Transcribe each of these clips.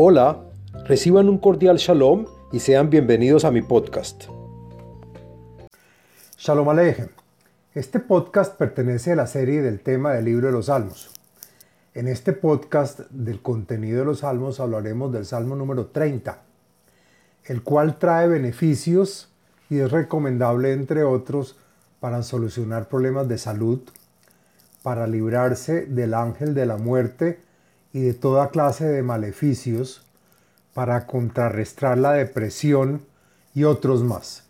Hola, reciban un cordial shalom y sean bienvenidos a mi podcast. Shalom Aleichem. Este podcast pertenece a la serie del tema del libro de los Salmos. En este podcast del contenido de los Salmos hablaremos del Salmo número 30, el cual trae beneficios y es recomendable, entre otros, para solucionar problemas de salud, para librarse del ángel de la muerte y de toda clase de maleficios para contrarrestar la depresión y otros más.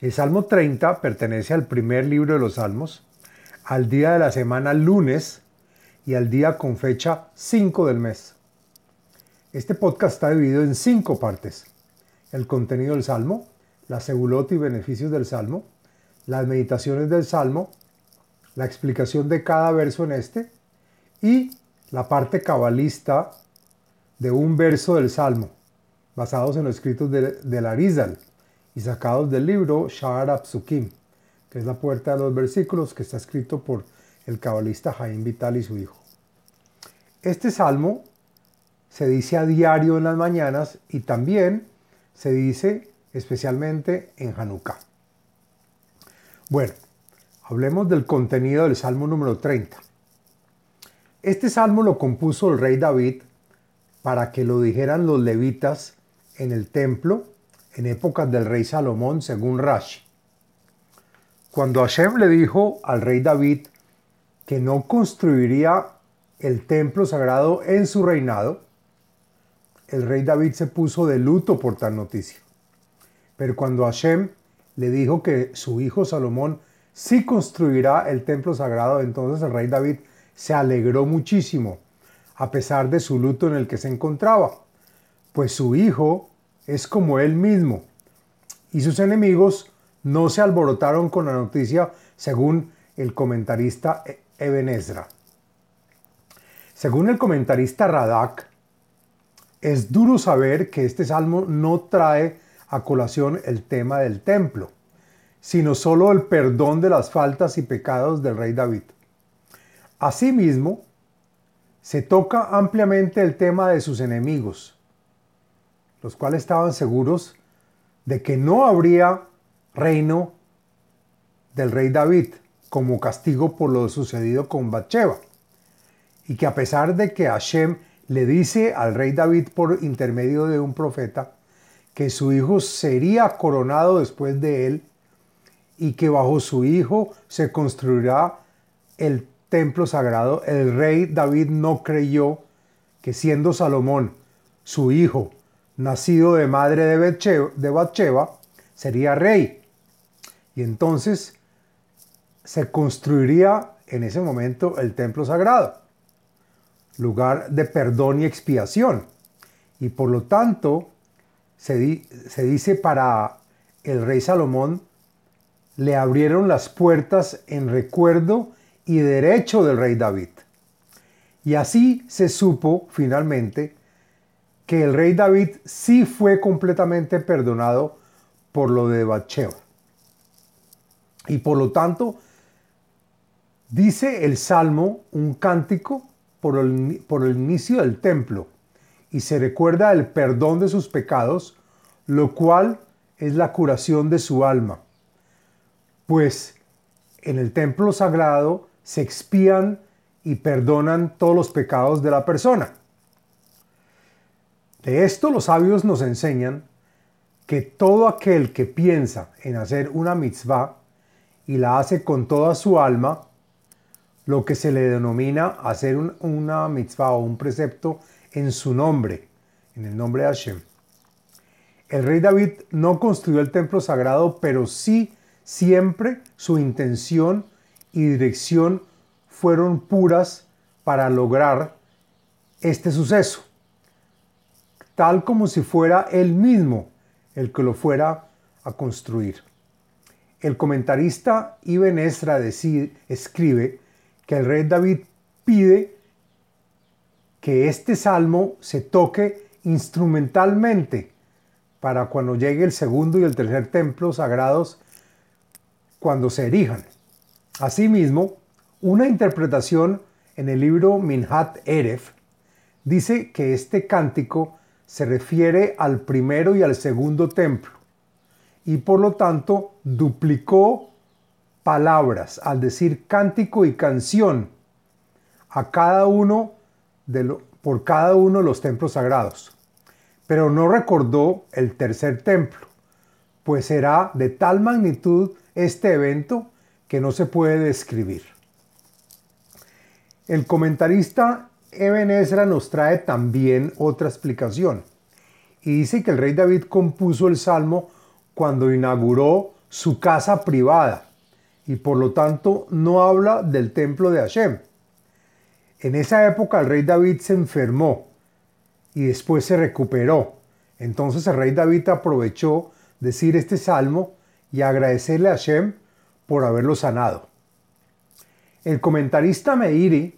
El Salmo 30 pertenece al primer libro de los Salmos, al día de la semana lunes y al día con fecha 5 del mes. Este podcast está dividido en cinco partes. El contenido del Salmo, la segulot y beneficios del Salmo, las meditaciones del Salmo, la explicación de cada verso en este y la parte cabalista de un verso del Salmo, basados en los escritos de, la Arizal y sacados del libro Sha'ar Apsukim, que es la puerta de los versículos que está escrito por el cabalista Jaim Vital y su hijo. Este salmo se dice a diario en las mañanas y también se dice especialmente en Hanukkah. Bueno, hablemos del contenido del salmo número 30. Este salmo lo compuso el rey David para que lo dijeran los levitas en el templo en épocas del rey Salomón, según Rashi. Cuando Hashem le dijo al rey David que no construiría el templo sagrado en su reinado, el rey David se puso de luto por tal noticia. Pero cuando Hashem le dijo que su hijo Salomón sí construirá el templo sagrado, entonces el rey David se alegró muchísimo, a pesar de su luto en el que se encontraba, pues su hijo es como él mismo, y sus enemigos no se alborotaron con la noticia, según el comentarista Eben Ezra. Según el comentarista Radak, es duro saber que este salmo no trae a colación el tema del templo, sino solo el perdón de las faltas y pecados del rey David. Asimismo, se toca ampliamente el tema de sus enemigos, los cuales estaban seguros de que no habría reino del rey David como castigo por lo sucedido con Bathsheba, y que a pesar de que Hashem le dice al rey David por intermedio de un profeta que su hijo sería coronado después de él y que bajo su hijo se construirá el templo sagrado, el rey David no creyó que siendo Salomón su hijo, nacido de madre de Bathsheba, sería rey. Y entonces se construiría en ese momento el templo sagrado, lugar de perdón y expiación. Y por lo tanto, se, se dice para el rey Salomón, le abrieron las puertas en recuerdo y derecho del rey David. Y así se supo finalmente que el rey David sí fue completamente perdonado por lo de Bathsheba. Y por lo tanto, dice el Salmo un cántico por el, por el inicio del templo y se recuerda el perdón de sus pecados, lo cual es la curación de su alma. Pues en el templo sagrado se expían y perdonan todos los pecados de la persona. De esto los sabios nos enseñan que todo aquel que piensa en hacer una mitzvah y la hace con toda su alma, lo que se le denomina hacer una mitzvah o un precepto en su nombre, en el nombre de Hashem. El rey David no construyó el templo sagrado, pero sí siempre su intención y dirección fueron puras para lograr este suceso, tal como si fuera él mismo el que lo fuera a construir. El comentarista Ibn Esra escribe que el rey David pide que este salmo se toque instrumentalmente para cuando llegue el segundo y el tercer templo sagrados cuando se erijan. Asimismo, una interpretación en el libro Minhat Eref dice que este cántico se refiere al primero y al segundo templo y por lo tanto duplicó palabras al decir cántico y canción a cada uno de por cada uno de los templos sagrados. Pero no recordó el tercer templo, pues será de tal magnitud este evento que no se puede describir. El comentarista Eben Ezra nos trae también otra explicación y dice que el rey David compuso el salmo cuando inauguró su casa privada y por lo tanto no habla del templo de Hashem. En esa época el rey David se enfermó y después se recuperó. Entonces el rey David aprovechó decir este salmo y agradecerle a Hashem por haberlo sanado. El comentarista Meiri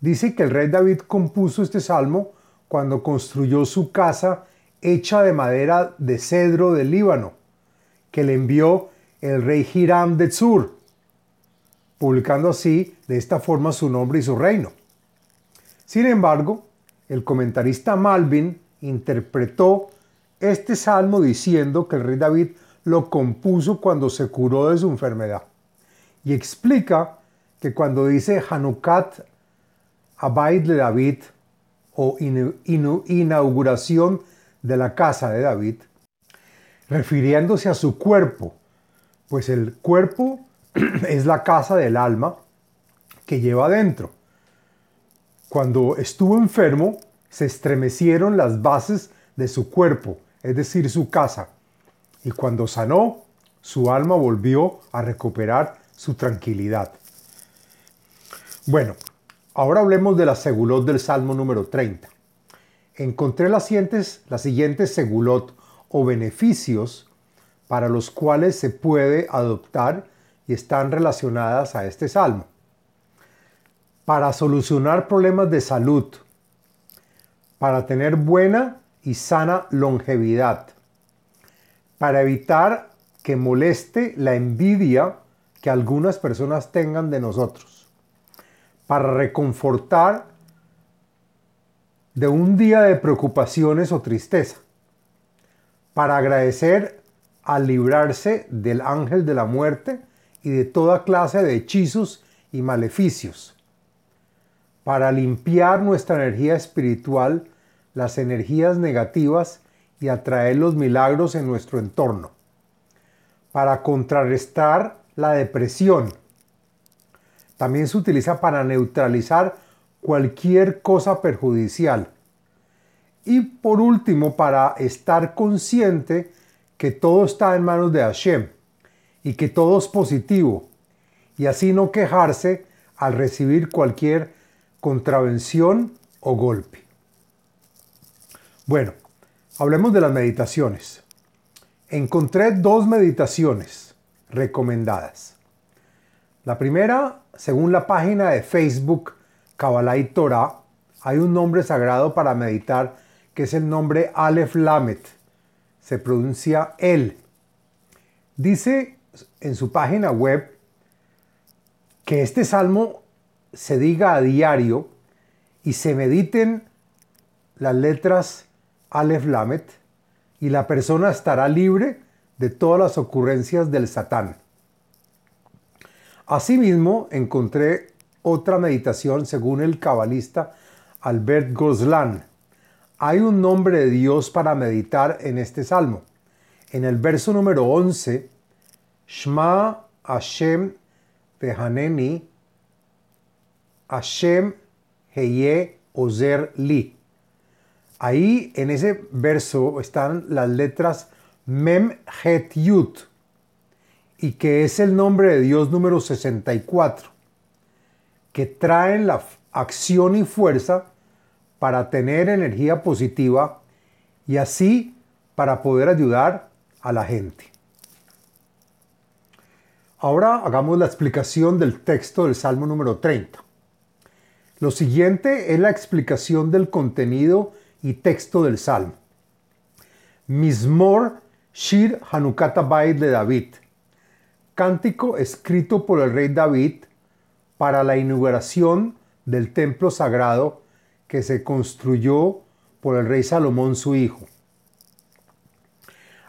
dice que el rey David compuso este salmo cuando construyó su casa hecha de madera de cedro del Líbano, que le envió el rey Hiram de Tzur, publicando así de esta forma su nombre y su reino. Sin embargo, el comentarista Malvin interpretó este salmo diciendo que el rey David lo compuso cuando se curó de su enfermedad. Y explica que cuando dice Hanukat Abaid de David o inauguración de la casa de David, refiriéndose a su cuerpo, pues el cuerpo es la casa del alma que lleva adentro. Cuando estuvo enfermo, se estremecieron las bases de su cuerpo, es decir, su casa, y cuando sanó, su alma volvió a recuperar su tranquilidad. Bueno, ahora hablemos de la segulot del Salmo número 30. Encontré las siguientes, las siguientes segulot o beneficios para los cuales se puede adoptar y están relacionadas a este salmo. Para solucionar problemas de salud, para tener buena y sana longevidad, para evitar que moleste la envidia que algunas personas tengan de nosotros, para reconfortar de un día de preocupaciones o tristeza, para agradecer al librarse del ángel de la muerte y de toda clase de hechizos y maleficios, para limpiar nuestra energía espiritual, las energías negativas y atraer los milagros en nuestro entorno, para contrarrestar la depresión. También se utiliza para neutralizar cualquier cosa perjudicial. Y por último, para estar consciente que todo está en manos de Hashem y que todo es positivo, y así no quejarse al recibir cualquier contravención o golpe. Bueno, Hablemos de las meditaciones. Encontré dos meditaciones recomendadas. La primera, según la página de Facebook Kabbalah y Torah, hay un nombre sagrado para meditar que es el nombre Aleph Lamet. Se pronuncia El. Dice en su página web que este salmo se diga a diario y se mediten las letras Aleph Lamet, y la persona estará libre de todas las ocurrencias del Satán. Asimismo, encontré otra meditación según el cabalista Albert Goslan. Hay un nombre de Dios para meditar en este salmo. En el verso número 11, Shma Hashem Vehaneni Hashem Heye Ozer Li. Ahí en ese verso están las letras Mem Het Yut y que es el nombre de Dios número 64, que traen la acción y fuerza para tener energía positiva y así para poder ayudar a la gente. Ahora hagamos la explicación del texto del Salmo número 30. Lo siguiente es la explicación del contenido y texto del Salmo. Mismor Shir Hanukata Bait de David. Cántico escrito por el rey David para la inauguración del templo sagrado que se construyó por el rey Salomón su hijo.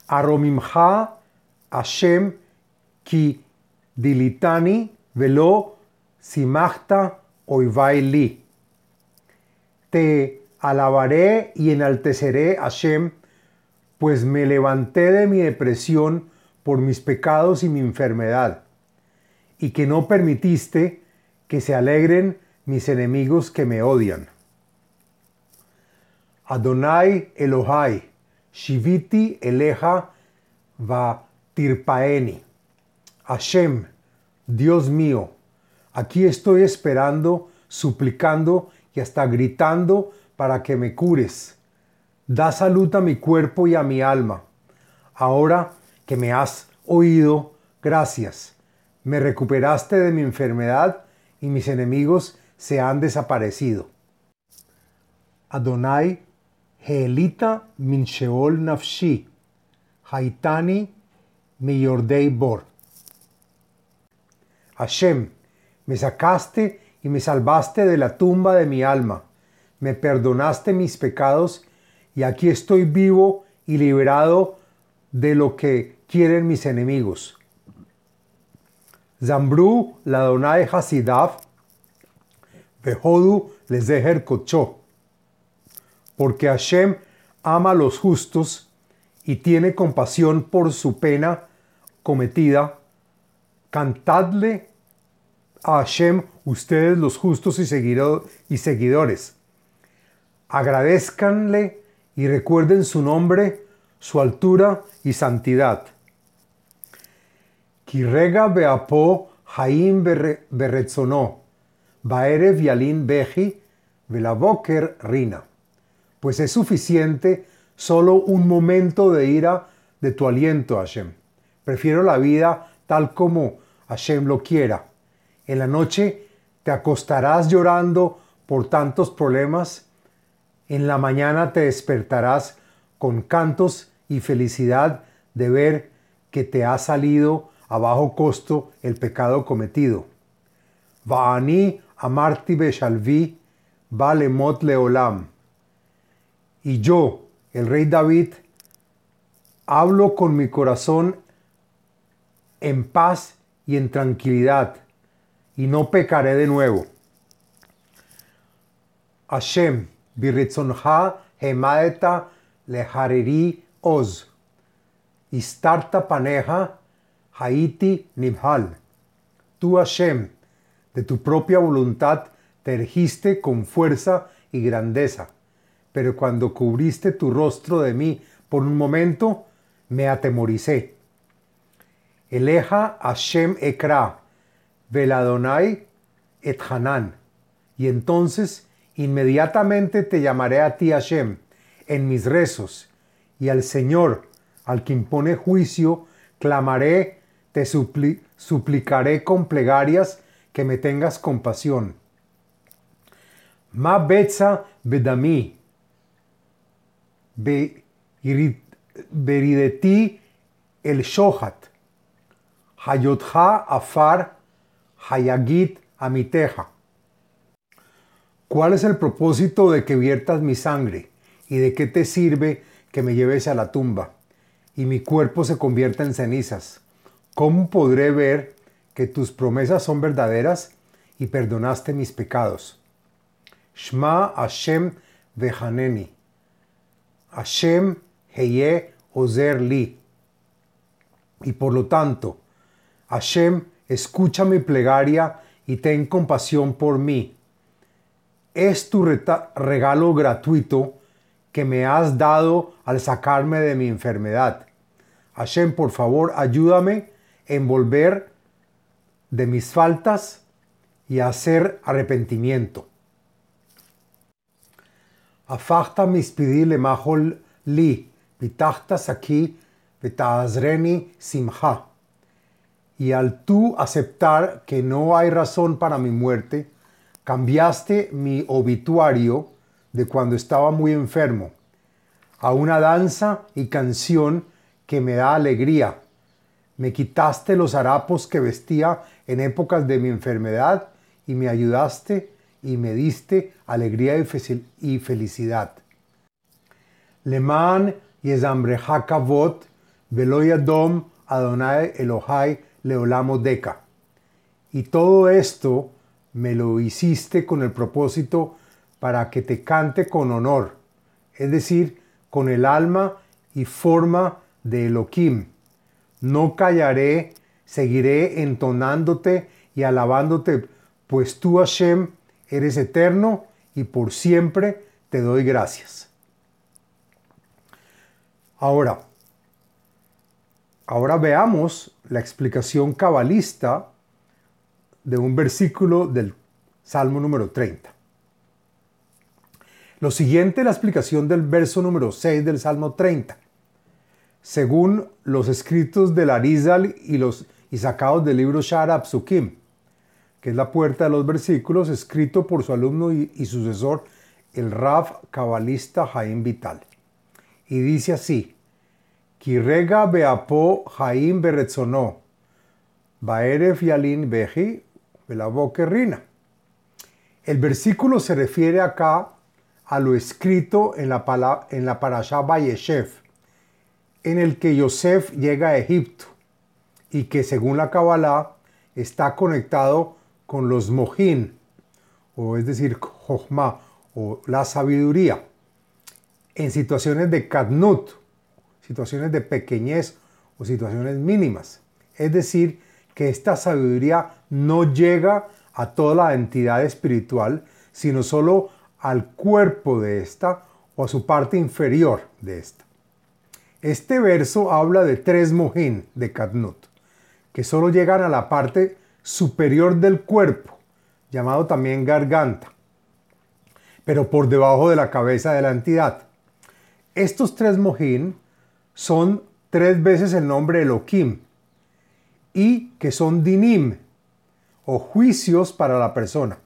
Aromimha Hashem ki dilitani velo simachta oivai Te alabaré y enalteceré Hashem, pues me levanté de mi depresión por mis pecados y mi enfermedad, y que no permitiste que se alegren mis enemigos que me odian. Adonai Elohai, Shiviti Eleja va tirpaeni. Hashem, Dios mío, aquí estoy esperando, suplicando y hasta gritando para que me cures. Da salud a mi cuerpo y a mi alma. Ahora que me has oído, gracias. Me recuperaste de mi enfermedad y mis enemigos se han desaparecido. Adonai, Helita min Sheol nafshi, Haitani mi yordei bor. Hashem, me sacaste y me salvaste de la tumba de mi alma, me perdonaste mis pecados y aquí estoy vivo y liberado de lo que quieren mis enemigos. Zambru Ladonai Hasidav, Behodu les dejer kocho. Porque Hashem ama a los justos y tiene compasión por su pena cometida. Cantadle a Hashem ustedes los justos y seguidores. Agradezcanle y recuerden su nombre, su altura y santidad. Kirega beapo haim berretzono, baere vialin beji, velaboker rina. Pues es suficiente solo un momento de ira de tu aliento, Hashem. Prefiero la vida tal como Hashem lo quiera. En la noche te acostarás llorando por tantos problemas. En la mañana te despertarás con cantos y felicidad de ver que te ha salido a bajo costo el pecado cometido. Vaani amarti beshalvi mot leolam. Y yo, el rey David, hablo con mi corazón en paz y en tranquilidad, y no pecaré de nuevo. Hashem, biritzonha hemaeta lehariri oz. Istarta paneja Haiti Nibhal. Tú, Hashem, de tu propia voluntad te ergiste con fuerza y grandeza, pero cuando cubriste tu rostro de mí por un momento, me atemoricé. Eleja Hashem Ekra, Veladonai et Hanan. Y entonces inmediatamente te llamaré a ti, Hashem, en mis rezos, y al Señor, al que impone juicio, clamaré te suplicaré con plegarias que me tengas compasión. Ma betza bedami, berideti el shohat, hayotha afar, hayagit amiteja. ¿Cuál es el propósito de que viertas mi sangre? ¿Y de qué te sirve que me lleves a la tumba y mi cuerpo se convierta en cenizas? ¿Cómo podré ver que tus promesas son verdaderas y perdonaste mis pecados? Shma Hashem vehaneni. Hashem heye ozer li. Y por lo tanto, Hashem, escucha mi plegaria y ten compasión por mí. Es tu regalo gratuito que me has dado al sacarme de mi enfermedad. Hashem, por favor, ayúdame envolver de mis faltas y hacer arrepentimiento. Afachta mispidi mahol li, pitachtas aquí, betazreni simha. Y al tú aceptar que no hay razón para mi muerte, cambiaste mi obituario de cuando estaba muy enfermo a una danza y canción que me da alegría me quitaste los harapos que vestía en épocas de mi enfermedad y me ayudaste y me diste alegría y felicidad. Leman Yezambreja Kavot, Veloyadom Adonai Elohai Leolamo Deka. Y todo esto me lo hiciste con el propósito para que te cante con honor, es decir, con el alma y forma de Elohim. No callaré, seguiré entonándote y alabándote, pues tú Hashem eres eterno y por siempre te doy gracias. Ahora, ahora veamos la explicación cabalista de un versículo del Salmo número 30. Lo siguiente es la explicación del verso número 6 del Salmo 30. Según los escritos del Arizal y los y sacados del libro Shara Psukim, que es la puerta de los versículos, escrito por su alumno y, sucesor, el Rav cabalista Jaim Vital. Y dice así: Kirega beapo Jaim beretzono, baeref yalin beji rina. El versículo se refiere acá a lo escrito en la, en la parasha en el que Yosef llega a Egipto y que según la Kabbalah está conectado con los mojín, o es decir, Jochma, o la sabiduría, en situaciones de kadnut, situaciones de pequeñez o situaciones mínimas. Es decir, que esta sabiduría no llega a toda la entidad espiritual, sino solo al cuerpo de esta o a su parte inferior de esta. Este verso habla de tres mojín de Kadnut, que solo llegan a la parte superior del cuerpo, llamado también garganta, pero por debajo de la cabeza de la entidad. Estos tres mojín son tres veces el nombre Elohim y que son dinim o juicios para la persona.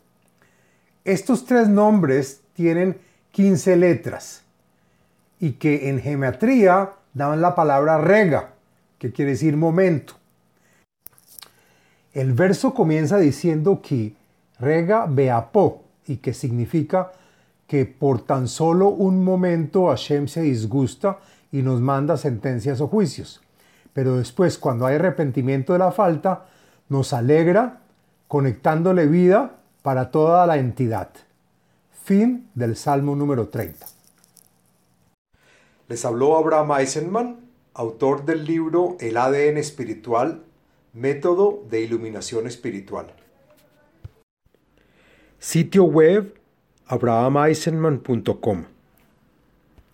Estos tres nombres tienen 15 letras y que en geometría dan la palabra rega, que quiere decir momento. El verso comienza diciendo que rega beapó y que significa que por tan solo un momento Hashem se disgusta y nos manda sentencias o juicios. Pero después, cuando hay arrepentimiento de la falta, nos alegra conectándole vida para toda la entidad. Fin del Salmo número 30. Les habló Abraham Eisenman, autor del libro El ADN espiritual Método de Iluminación Espiritual. Sitio web abrahameisenman.com